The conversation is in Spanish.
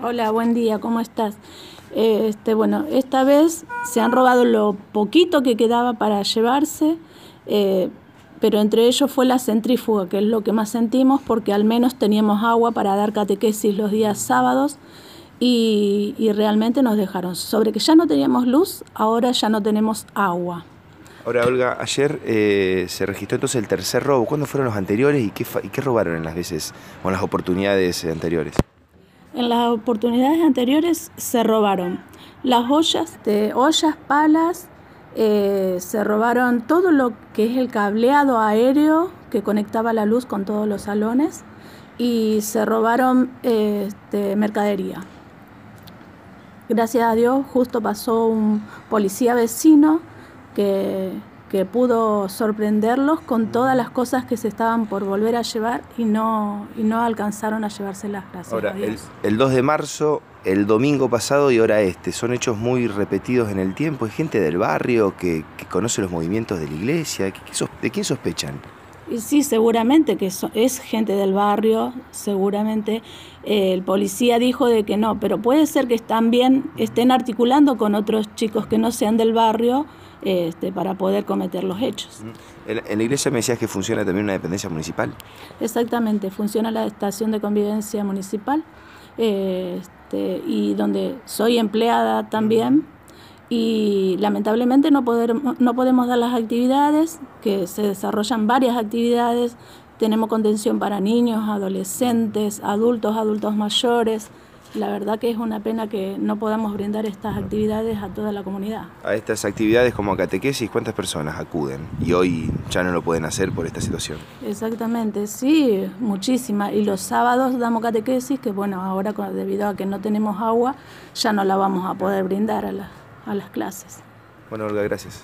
Hola, buen día, ¿cómo estás? Este, bueno, esta vez se han robado lo poquito que quedaba para llevarse, eh, pero entre ellos fue la centrífuga, que es lo que más sentimos, porque al menos teníamos agua para dar catequesis los días sábados y, realmente nos dejaron. Sobre que ya no teníamos luz, ahora ya no tenemos agua. Ahora, Olga, ayer eh, se registró entonces el tercer robo. ¿Cuándo fueron los anteriores y qué, y qué robaron en las veces o en las oportunidades anteriores? En las oportunidades anteriores se robaron las ollas, de ollas, palas, eh, se robaron todo lo que es el cableado aéreo que conectaba la luz con todos los salones y se robaron este, mercadería. Gracias a Dios justo pasó un policía vecino que que pudo sorprenderlos con todas las cosas que se estaban por volver a llevar y no, y no alcanzaron a llevárselas. Gracias ahora, El, 2 de marzo, el domingo pasado y ahora este, son hechos muy repetidos en el tiempo. Hay gente del barrio que, conoce los movimientos de la iglesia. ¿De quién sospechan? Sí, seguramente que es gente del barrio, seguramente eh, el policía dijo de que no, pero puede ser que también estén articulando con otros chicos que no sean del barrio este, para poder cometer los hechos. En, la iglesia me decías que funciona también una dependencia municipal. Exactamente, funciona la estación de convivencia municipal este, y donde soy empleada también y lamentablemente no, no podemos dar las actividades, que se desarrollan varias actividades, tenemos contención para niños, adolescentes, adultos, adultos mayores, la verdad que es una pena que no podamos brindar estas actividades a toda la comunidad. A estas actividades como catequesis, ¿cuántas personas acuden? Y hoy ya no lo pueden hacer por esta situación. Exactamente, sí, muchísimas. Y los sábados damos catequesis, que bueno, ahora debido a que no tenemos agua, ya no la vamos a poder brindar a, a las clases. Bueno, Olga, gracias.